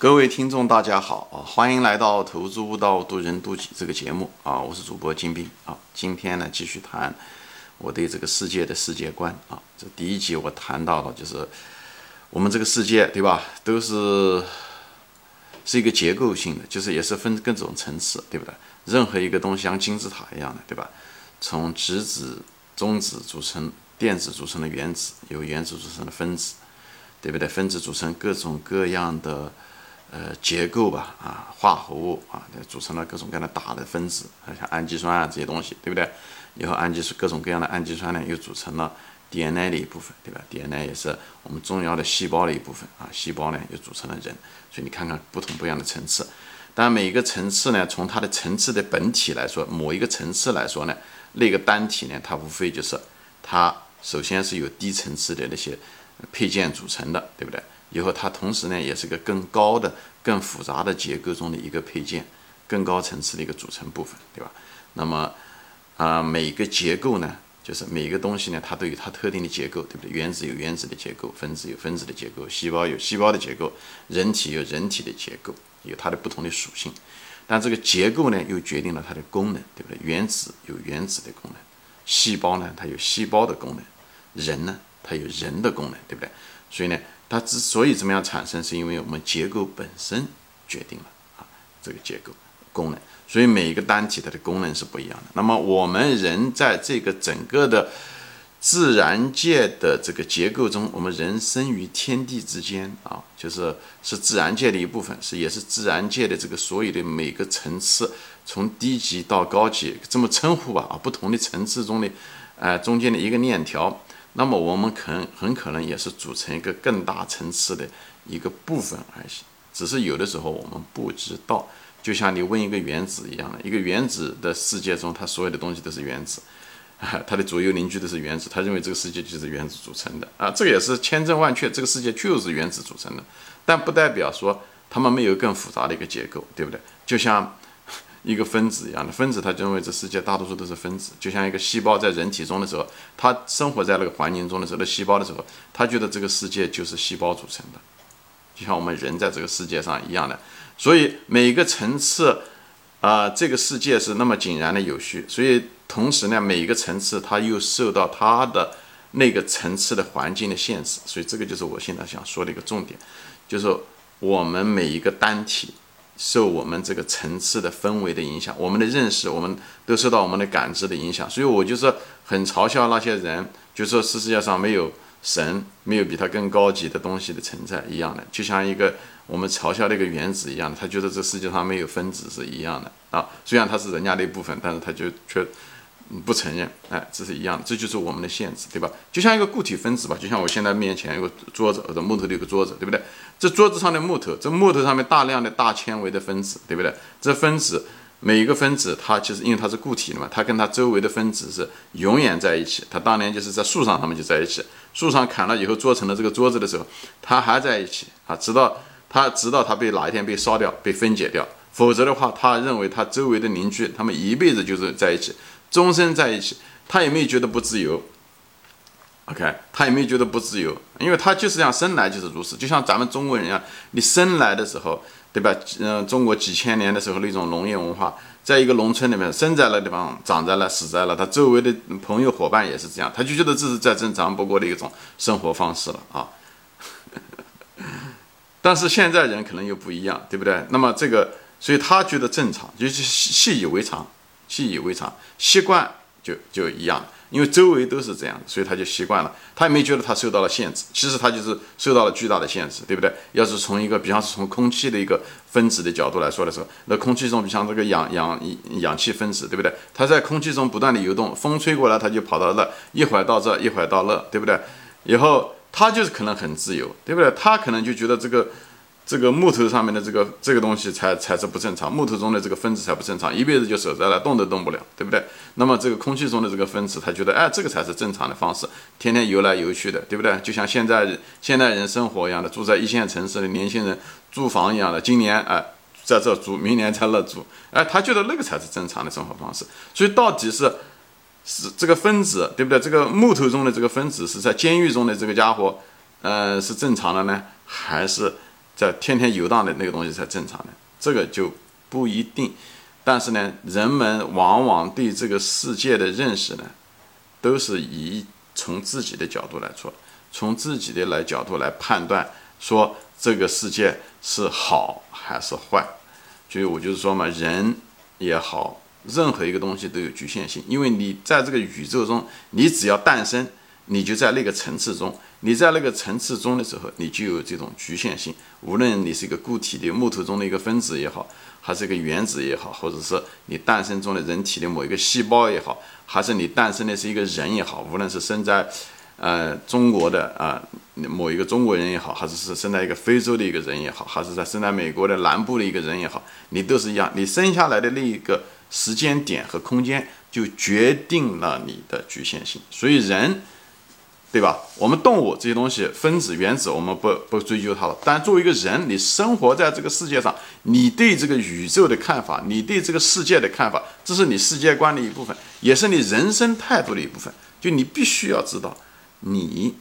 各位听众，大家好啊！欢迎来到《投资悟道，渡人渡己》这个节目啊！我是主播金兵啊！今天呢，继续谈我对这个世界的世界观啊！这第一集我谈到了，就是我们这个世界，对吧？都是是一个结构性的，就是也是分各种层次，对不对？任何一个东西像金字塔一样的，对吧？从质子、中子组成电子组成的原子，由原子组成的分子，对不对？分子组成各种各样的。呃，结构吧，啊，化合物啊，组成了各种各样的大的分子，像氨基酸啊这些东西，对不对？以后氨基酸各种各样的氨基酸呢，又组成了 DNA 的一部分，对吧？DNA 也是我们重要的细胞的一部分啊，细胞呢又组成了人，所以你看看不同不一样的层次。当然，每一个层次呢，从它的层次的本体来说，某一个层次来说呢，那个单体呢，它无非就是它首先是由低层次的那些配件组成的，对不对？以后它同时呢，也是个更高的、更复杂的结构中的一个配件，更高层次的一个组成部分，对吧？那么，啊，每个结构呢，就是每个东西呢，它都有它特定的结构，对不对？原子有原子的结构，分子有分子的结构，细胞有细胞的结构，人体有人体的结构，有它的不同的属性。但这个结构呢，又决定了它的功能，对不对？原子有原子的功能，细胞呢，它有细胞的功能，人呢，它有人的功能，对不对？所以呢。它之所以怎么样产生，是因为我们结构本身决定了啊，这个结构功能。所以每一个单体它的功能是不一样的。那么我们人在这个整个的自然界的这个结构中，我们人生于天地之间啊，就是是自然界的一部分，是也是自然界的这个所有的每个层次，从低级到高级这么称呼吧啊，不同的层次中的，呃，中间的一个链条。那么我们可能很可能也是组成一个更大层次的一个部分而已，只是有的时候我们不知道。就像你问一个原子一样的，一个原子的世界中，它所有的东西都是原子，它的左右邻居都是原子，他认为这个世界就是原子组成的啊，这个也是千真万确，这个世界就是原子组成的，但不代表说它们没有更复杂的一个结构，对不对？就像。一个分子一样的分子，他认为这世界大多数都是分子，就像一个细胞在人体中的时候，它生活在那个环境中的时候，那细胞的时候，他觉得这个世界就是细胞组成的，就像我们人在这个世界上一样的。所以每个层次，啊，这个世界是那么井然的有序，所以同时呢，每一个层次它又受到它的那个层次的环境的限制，所以这个就是我现在想说的一个重点，就是我们每一个单体。受我们这个层次的氛围的影响，我们的认识，我们都受到我们的感知的影响。所以我就说很嘲笑那些人，就说是世界上没有神，没有比他更高级的东西的存在一样的，就像一个我们嘲笑那个原子一样的，他觉得这世界上没有分子是一样的啊。虽然他是人家的一部分，但是他就却。不承认，哎，这是一样的，这就是我们的限制，对吧？就像一个固体分子吧，就像我现在面前有个桌子或者木头的一个桌子，对不对？这桌子上的木头，这木头上面大量的大纤维的分子，对不对？这分子每一个分子，它其实因为它是固体的嘛，它跟它周围的分子是永远在一起。它当年就是在树上，它们就在一起。树上砍了以后做成了这个桌子的时候，它还在一起啊，直到它直到它被哪一天被烧掉、被分解掉，否则的话，他认为他周围的邻居，他们一辈子就是在一起。终身在一起，他也没有觉得不自由。OK，他也没有觉得不自由，因为他就是这样生来就是如此，就像咱们中国人一样，你生来的时候，对吧？嗯，中国几千年的时候那种农业文化，在一个农村里面生在那地方，长在了，死在了，他周围的朋友伙伴也是这样，他就觉得这是再正常不过的一种生活方式了啊。但是现在人可能又不一样，对不对？那么这个，所以他觉得正常，就是习以为常。习以为常，习惯就就一样，因为周围都是这样，所以他就习惯了。他也没觉得他受到了限制，其实他就是受到了巨大的限制，对不对？要是从一个，比方是从空气的一个分子的角度来说的时候，那空气中，比像这个氧氧氧气分子，对不对？它在空气中不断的游动，风吹过来，它就跑到那，一会儿到这，一会儿到那，对不对？以后它就是可能很自由，对不对？它可能就觉得这个。这个木头上面的这个这个东西才才是不正常，木头中的这个分子才不正常，一辈子就守在那，动都动不了，对不对？那么这个空气中的这个分子，他觉得，哎，这个才是正常的方式，天天游来游去的，对不对？就像现在现代人生活一样的，住在一线城市的年轻人租房一样的，今年哎在这住，明年在那住，哎，他觉得那个才是正常的生活方式。所以到底是是这个分子，对不对？这个木头中的这个分子是在监狱中的这个家伙，呃，是正常的呢，还是？在天天游荡的那个东西才正常的，这个就不一定。但是呢，人们往往对这个世界的认识呢，都是以从自己的角度来做，从自己的来角度来判断，说这个世界是好还是坏。所以我就是说嘛，人也好，任何一个东西都有局限性，因为你在这个宇宙中，你只要诞生，你就在那个层次中，你在那个层次中的时候，你就有这种局限性。无论你是一个固体的木头中的一个分子也好。还是一个原子也好，或者是你诞生中的人体的某一个细胞也好，还是你诞生的是一个人也好，无论是生在，呃中国的啊某一个中国人也好，还是是生在一个非洲的一个人也好，还是在生在美国的南部的一个人也好，你都是一样，你生下来的那一个时间点和空间就决定了你的局限性，所以人。对吧？我们动物这些东西，分子、原子，我们不不追究它了。但作为一个人，你生活在这个世界上，你对这个宇宙的看法，你对这个世界的看法，这是你世界观的一部分，也是你人生态度的一部分。就你必须要知道，你，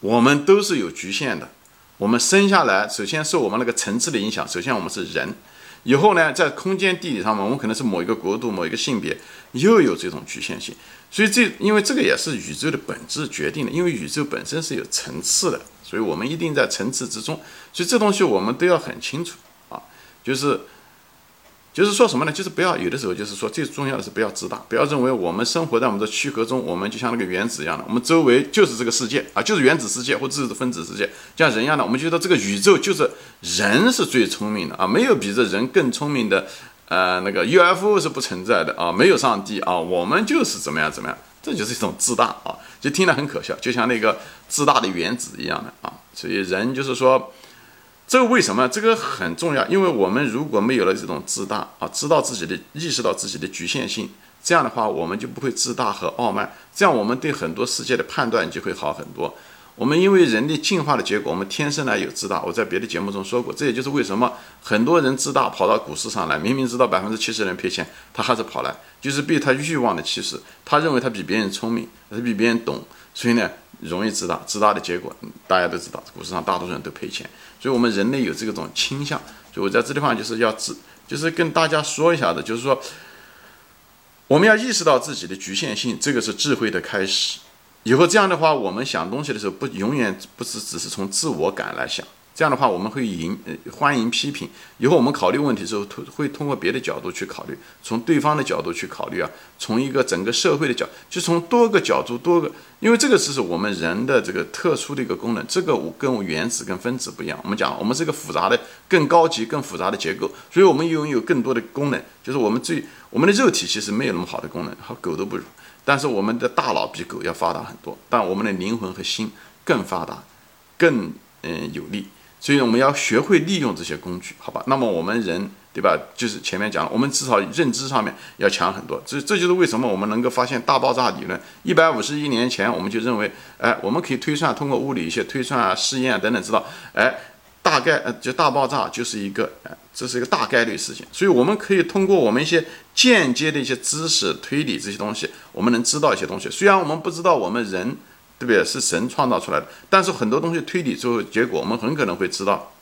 我们都是有局限的。我们生下来，首先受我们那个层次的影响。首先，我们是人。以后呢，在空间地理上面，我们可能是某一个国度、某一个性别，又有这种局限性。所以这，因为这个也是宇宙的本质决定的，因为宇宙本身是有层次的，所以我们一定在层次之中。所以这东西我们都要很清楚啊，就是。就是说什么呢？就是不要有的时候，就是说最重要的是不要自大，不要认为我们生活在我们的躯壳中，我们就像那个原子一样的，我们周围就是这个世界啊，就是原子世界或者是分子世界，像人一样的，我们觉得这个宇宙就是人是最聪明的啊，没有比这人更聪明的，呃，那个 UFO 是不存在的啊，没有上帝啊，我们就是怎么样怎么样，这就是一种自大啊，就听了很可笑，就像那个自大的原子一样的啊，所以人就是说。这个为什么？这个很重要，因为我们如果没有了这种自大啊，知道自己的意识到自己的局限性，这样的话，我们就不会自大和傲慢，这样我们对很多世界的判断就会好很多。我们因为人类进化的结果，我们天生呢有自大。我在别的节目中说过，这也就是为什么很多人自大跑到股市上来，明明知道百分之七十人赔钱，他还是跑来，就是被他欲望的驱使，他认为他比别人聪明，他比别人懂，所以呢，容易自大。自大的结果大家都知道，股市上大多数人都赔钱。所以，我们人类有这种倾向。所以我在这地方就是要自，就是跟大家说一下的，就是说，我们要意识到自己的局限性，这个是智慧的开始。以后这样的话，我们想东西的时候，不永远不是只是从自我感来想。这样的话，我们会迎欢迎批评。以后我们考虑问题的时候，会通过别的角度去考虑，从对方的角度去考虑啊，从一个整个社会的角，就从多个角度多个，因为这个是是我们人的这个特殊的一个功能。这个我跟原子跟分子不一样。我们讲，我们是一个复杂的、更高级、更复杂的结构，所以我们拥有更多的功能。就是我们最我们的肉体其实没有那么好的功能，和狗都不如。但是我们的大脑比狗要发达很多，但我们的灵魂和心更发达，更嗯有力。所以我们要学会利用这些工具，好吧？那么我们人，对吧？就是前面讲，我们至少认知上面要强很多。这这就是为什么我们能够发现大爆炸理论。一百五十亿年前，我们就认为，哎，我们可以推算，通过物理一些推算啊、试验啊等等，知道，哎，大概呃，就大爆炸就是一个，哎，这是一个大概率事件。所以我们可以通过我们一些间接的一些知识、推理这些东西，我们能知道一些东西。虽然我们不知道我们人。对不对？是神创造出来的，但是很多东西推理之后，结果我们很可能会知道，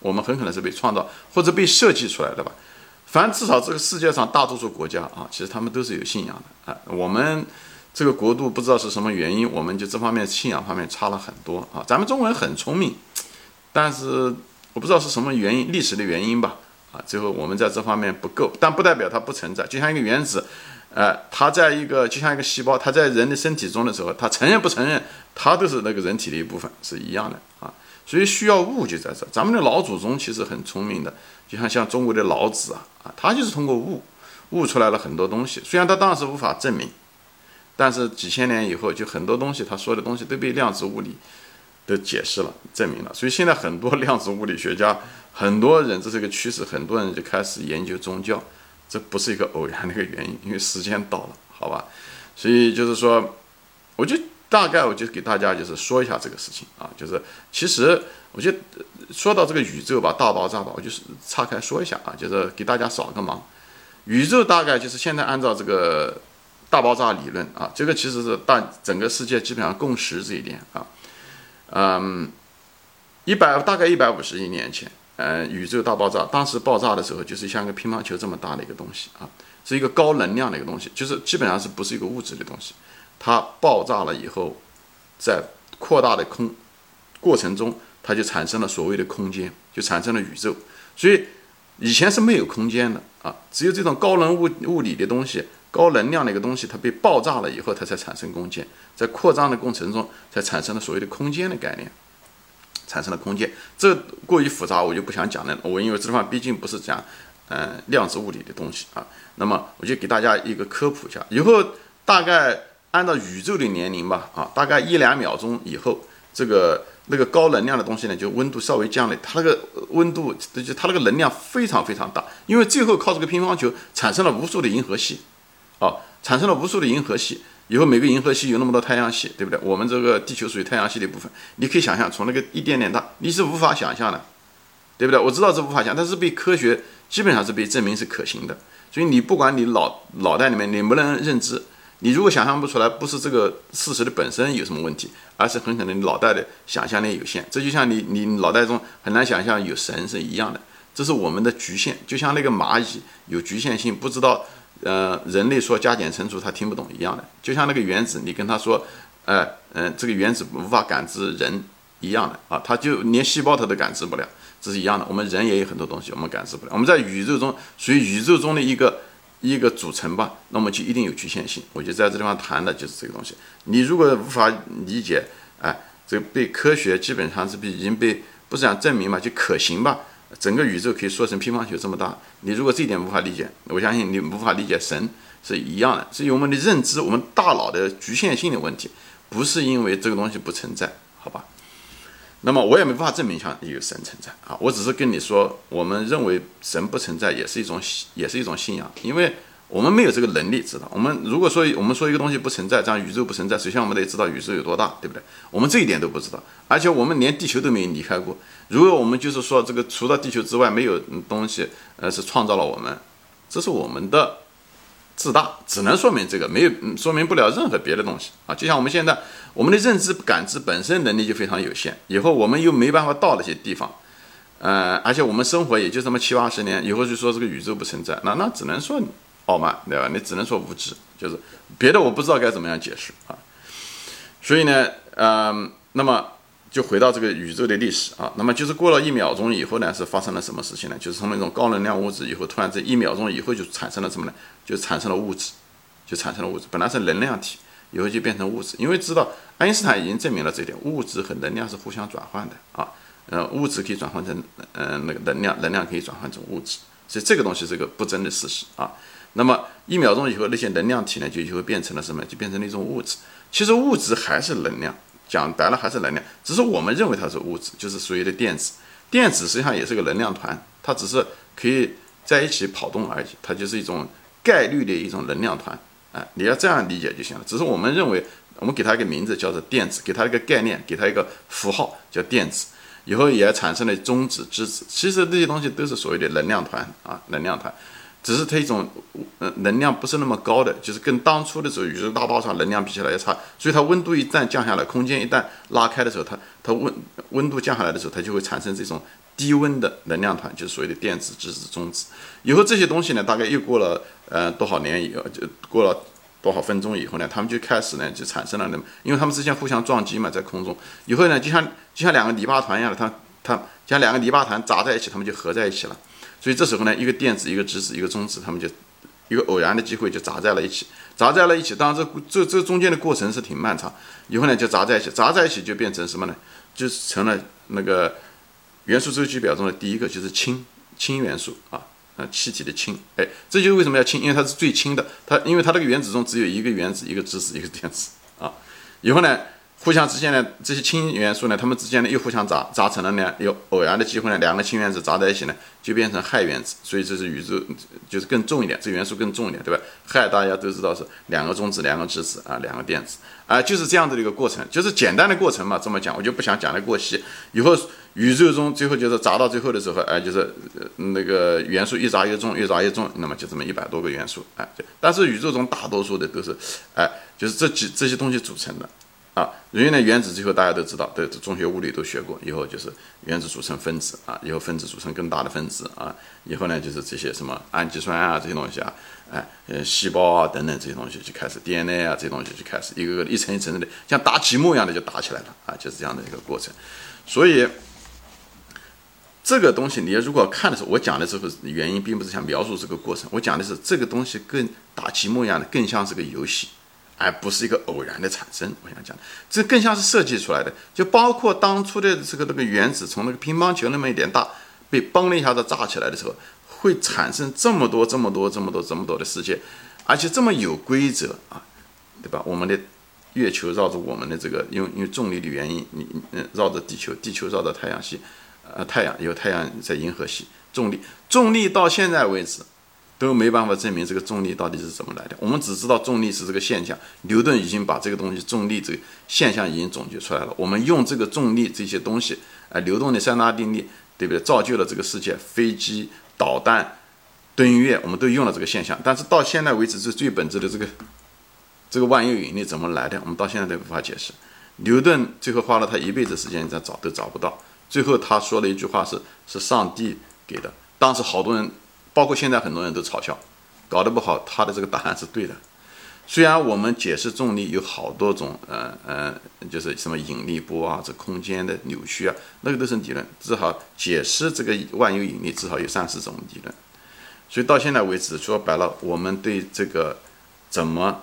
我们很可能是被创造或者被设计出来的吧。反正至少这个世界上大多数国家啊，其实他们都是有信仰的啊。我们这个国度不知道是什么原因，我们就这方面信仰方面差了很多啊。咱们中国人很聪明，但是我不知道是什么原因，历史的原因吧啊。最后我们在这方面不够，但不代表它不存在，就像一个原子。呃，它在一个就像一个细胞，它在人的身体中的时候，它承认不承认，它都是那个人体的一部分，是一样的啊。所以需要物就在这。咱们的老祖宗其实很聪明的，就像像中国的老子啊啊，他就是通过悟悟出来了很多东西。虽然他当时无法证明，但是几千年以后，就很多东西他说的东西都被量子物理都解释了、证明了。所以现在很多 量子物理学家，很多人这是一个趋势，很多人就开始研究宗教。这不是一个偶然的一个原因，因为时间到了，好吧？所以就是说，我就大概我就给大家就是说一下这个事情啊，就是其实我就说到这个宇宙吧，大爆炸吧，我就是岔开说一下啊，就是给大家扫个盲。宇宙大概就是现在按照这个大爆炸理论啊，这个其实是大整个世界基本上共识这一点啊，嗯，一百大概一百五十亿年前，呃，宇宙大爆炸，当时爆炸的时候就是像个乒乓球这么大的一个东西啊，是一个高能量的一个东西，就是基本上是不是一个物质的东西。它爆炸了以后，在扩大的空过程中，它就产生了所谓的空间，就产生了宇宙。所以以前是没有空间的啊，只有这种高能物物理的东西。高能量的一个东西，它被爆炸了以后，它才产生空间，在扩张的过程中才产生了所谓的空间的概念，产生了空间。这过于复杂，我就不想讲了。我因为这地方毕竟不是讲，嗯，量子物理的东西啊。那么我就给大家一个科普一下。以后大概按照宇宙的年龄吧，啊，大概一两秒钟以后，这个那个高能量的东西呢，就温度稍微降了，它那个温度就它那个能量非常非常大，因为最后靠这个乒乓球产生了无数的银河系。哦，产生了无数的银河系，以后每个银河系有那么多太阳系，对不对？我们这个地球属于太阳系的一部分，你可以想象，从那个一点点大，你是无法想象的，对不对？我知道这无法想，但是被科学基本上是被证明是可行的。所以你不管你脑脑袋里面能不能认知，你如果想象不出来，不是这个事实的本身有什么问题，而是很可能你脑袋的想象力有限。这就像你你脑袋中很难想象有神是一样的，这是我们的局限。就像那个蚂蚁有局限性，不知道。呃，人类说加减乘除他听不懂一样的，就像那个原子，你跟他说，呃，嗯，这个原子无法感知人一样的啊，他就连细胞他都感知不了，这是一样的。我们人也有很多东西我们感知不了，我们在宇宙中属于宇宙中的一个一个组成吧，那么就一定有局限性。我就在这地方谈的就是这个东西。你如果无法理解，哎，这个被科学基本上是被已经被不是讲证明嘛，就可行吧。整个宇宙可以说成乒乓球这么大，你如果这一点无法理解，我相信你无法理解神是一样的，是因为我们的认知，我们大脑的局限性的问题，不是因为这个东西不存在，好吧？那么我也没办法证明像有神存在啊，我只是跟你说，我们认为神不存在也是一种也是一种信仰，因为。我们没有这个能力知道。我们如果说我们说一个东西不存在，这样宇宙不存在，首先我们得知道宇宙有多大，对不对？我们这一点都不知道，而且我们连地球都没有离开过。如果我们就是说这个除了地球之外没有东西，呃，是创造了我们，这是我们的自大，只能说明这个，没有说明不了任何别的东西啊。就像我们现在，我们的认知感知本身能力就非常有限，以后我们又没办法到那些地方，呃，而且我们生活也就这么七八十年，以后就说这个宇宙不存在，那那只能说。傲慢，对吧？你只能说无知，就是别的我不知道该怎么样解释啊。所以呢，嗯，那么就回到这个宇宙的历史啊。那么就是过了一秒钟以后呢，是发生了什么事情呢？就是从那种高能量物质以后，突然这一秒钟以后就产生了什么呢？就产生了物质，就产生了物质。本来是能量体，以后就变成物质。因为知道爱因斯坦已经证明了这一点，物质和能量是互相转换的啊。呃，物质可以转换成嗯那个能量，能量可以转换成物质。所以这个东西是个不争的事实啊。那么一秒钟以后，那些能量体呢，就就会变成了什么？就变成了一种物质。其实物质还是能量，讲白了还是能量，只是我们认为它是物质，就是所谓的电子。电子实际上也是个能量团，它只是可以在一起跑动而已，它就是一种概率的一种能量团。哎，你要这样理解就行了。只是我们认为，我们给它一个名字叫做电子，给它一个概念，给它一个符号叫电子，以后也产生了中子、质子。其实这些东西都是所谓的能量团啊，能量团。只是它一种，呃，能量不是那么高的，就是跟当初的时候宇宙大爆炸能量比起来要差，所以它温度一旦降下来，空间一旦拉开的时候，它它温温度降下来的时候，它就会产生这种低温的能量团，就是所谓的电子、质子、中子。以后这些东西呢，大概又过了呃多少年以后，就过了多少分钟以后呢，他们就开始呢就产生了那么，因为他们之间互相撞击嘛，在空中，以后呢就像就像两个泥巴团一样的，它它像两个泥巴团砸在一起，它们就合在一起了。所以这时候呢，一个电子，一个质子，一个中子，他们就一个偶然的机会就砸在了一起，砸在了一起。当然，这这这中间的过程是挺漫长。以后呢，就砸在一起，砸在一起就变成什么呢？就成了那个元素周期表中的第一个，就是氢氢元素啊，啊，气体的氢。哎，这就是为什么要氢，因为它是最轻的。它因为它这个原子中只有一个原子，一个质子，一个电子啊。以后呢？互相之间呢，这些氢元素呢，它们之间呢又互相砸砸成了呢，有偶然的机会呢，两个氢原子砸在一起呢，就变成氦原子，所以这是宇宙就是更重一点，这元素更重一点，对吧？氦大家都知道是两个中子，两个质子啊，两个电子啊，就是这样子的一个过程，就是简单的过程嘛。这么讲，我就不想讲的过细。以后宇宙中最后就是砸到最后的时候，哎，就是那个元素越砸越重，越砸越重，那么就这么一百多个元素，哎，但是宇宙中大多数的都是，哎，就是这几这些东西组成的。啊，原来原子最后大家都知道，对中学物理都学过，以后就是原子组成分子啊，以后分子组成更大的分子啊，以后呢就是这些什么氨基酸啊这些东西啊，哎，呃，细胞啊等等这些东西就开始 DNA 啊这些东西就开始一个个一层一层的像打积木一样的就打起来了啊，就是这样的一个过程。所以这个东西你如果看的时候，我讲的时候原因并不是想描述这个过程，我讲的是这个东西更打积木一样的，更像是个游戏。而不是一个偶然的产生，我想讲，这更像是设计出来的。就包括当初的这个那个原子从那个乒乓球那么一点大，被嘣的一下子炸起来的时候，会产生这么多、这么多、这么多、这么多的世界，而且这么有规则啊，对吧？我们的月球绕着我们的这个，因为因为重力的原因，你嗯绕着地球，地球绕着太阳系，呃，太阳有太阳在银河系，重力重力到现在为止。都没办法证明这个重力到底是怎么来的。我们只知道重力是这个现象。牛顿已经把这个东西重力这个现象已经总结出来了。我们用这个重力这些东西，啊，流动的三大定律，对不对？造就了这个世界，飞机、导弹、登月，我们都用了这个现象。但是到现在为止，是最本质的这个这个万有引力怎么来的？我们到现在都无法解释。牛顿最后花了他一辈子时间在找，都找不到。最后他说了一句话是：是上帝给的。当时好多人。包括现在很多人都嘲笑，搞得不好，他的这个答案是对的。虽然我们解释重力有好多种，呃呃，就是什么引力波啊，这空间的扭曲啊，那个都是理论。至少解释这个万有引力，至少有三四种理论。所以到现在为止，说白了，我们对这个怎么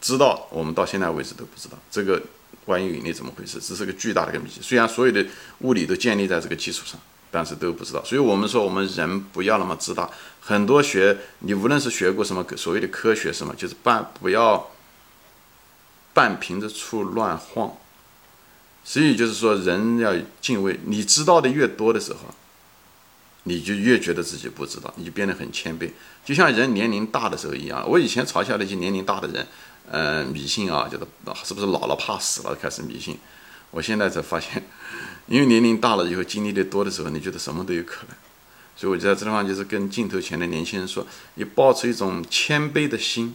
知道，我们到现在为止都不知道这个万有引力怎么回事，这是个巨大的一个谜。虽然所有的物理都建立在这个基础上。但是都不知道，所以我们说我们人不要那么自大。很多学你无论是学过什么所谓的科学什么，就是半不要半瓶子醋乱晃。所以就是说人要敬畏，你知道的越多的时候，你就越觉得自己不知道，你就变得很谦卑。就像人年龄大的时候一样。我以前嘲笑那些年龄大的人，嗯，迷信啊，觉得是不是老了怕死了开始迷信。我现在才发现。因为年龄大了以后，经历的多的时候，你觉得什么都有可能。所以我觉得这地方就是跟镜头前的年轻人说：，你抱持一种谦卑的心。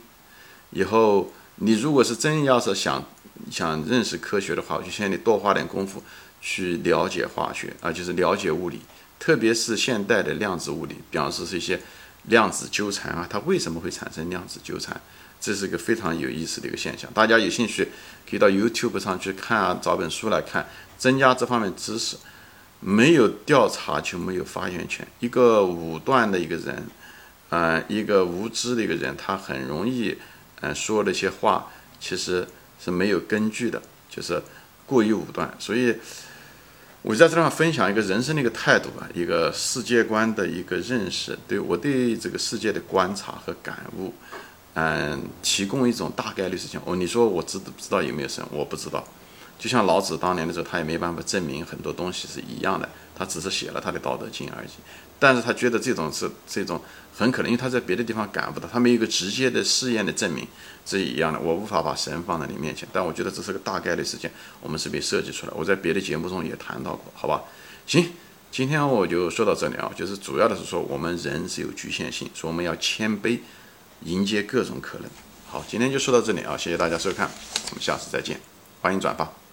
以后你如果是真要是想想认识科学的话，我就劝你多花点功夫去了解化学啊，就是了解物理，特别是现代的量子物理，比方说是一些量子纠缠啊，它为什么会产生量子纠缠？这是一个非常有意思的一个现象。大家有兴趣可以到 YouTube 上去看啊，找本书来看。增加这方面知识，没有调查就没有发言权。一个武断的一个人，呃，一个无知的一个人，他很容易，呃，说那些话其实是没有根据的，就是过于武断。所以，我在这地方分享一个人生的一个态度吧，一个世界观的一个认识，对我对这个世界的观察和感悟，嗯，提供一种大概率事情。哦，你说我知不知道有没有神？我不知道。就像老子当年的时候，他也没办法证明很多东西是一样的，他只是写了他的《道德经》而已。但是他觉得这种是这种很可能，因为他在别的地方感不到，他没有一个直接的试验的证明是一样的。我无法把神放在你面前，但我觉得这是个大概率事件，我们是被设计出来。我在别的节目中也谈到过，好吧？行，今天我就说到这里啊，就是主要的是说我们人是有局限性，说我们要谦卑，迎接各种可能。好，今天就说到这里啊，谢谢大家收看，我们下次再见，欢迎转发。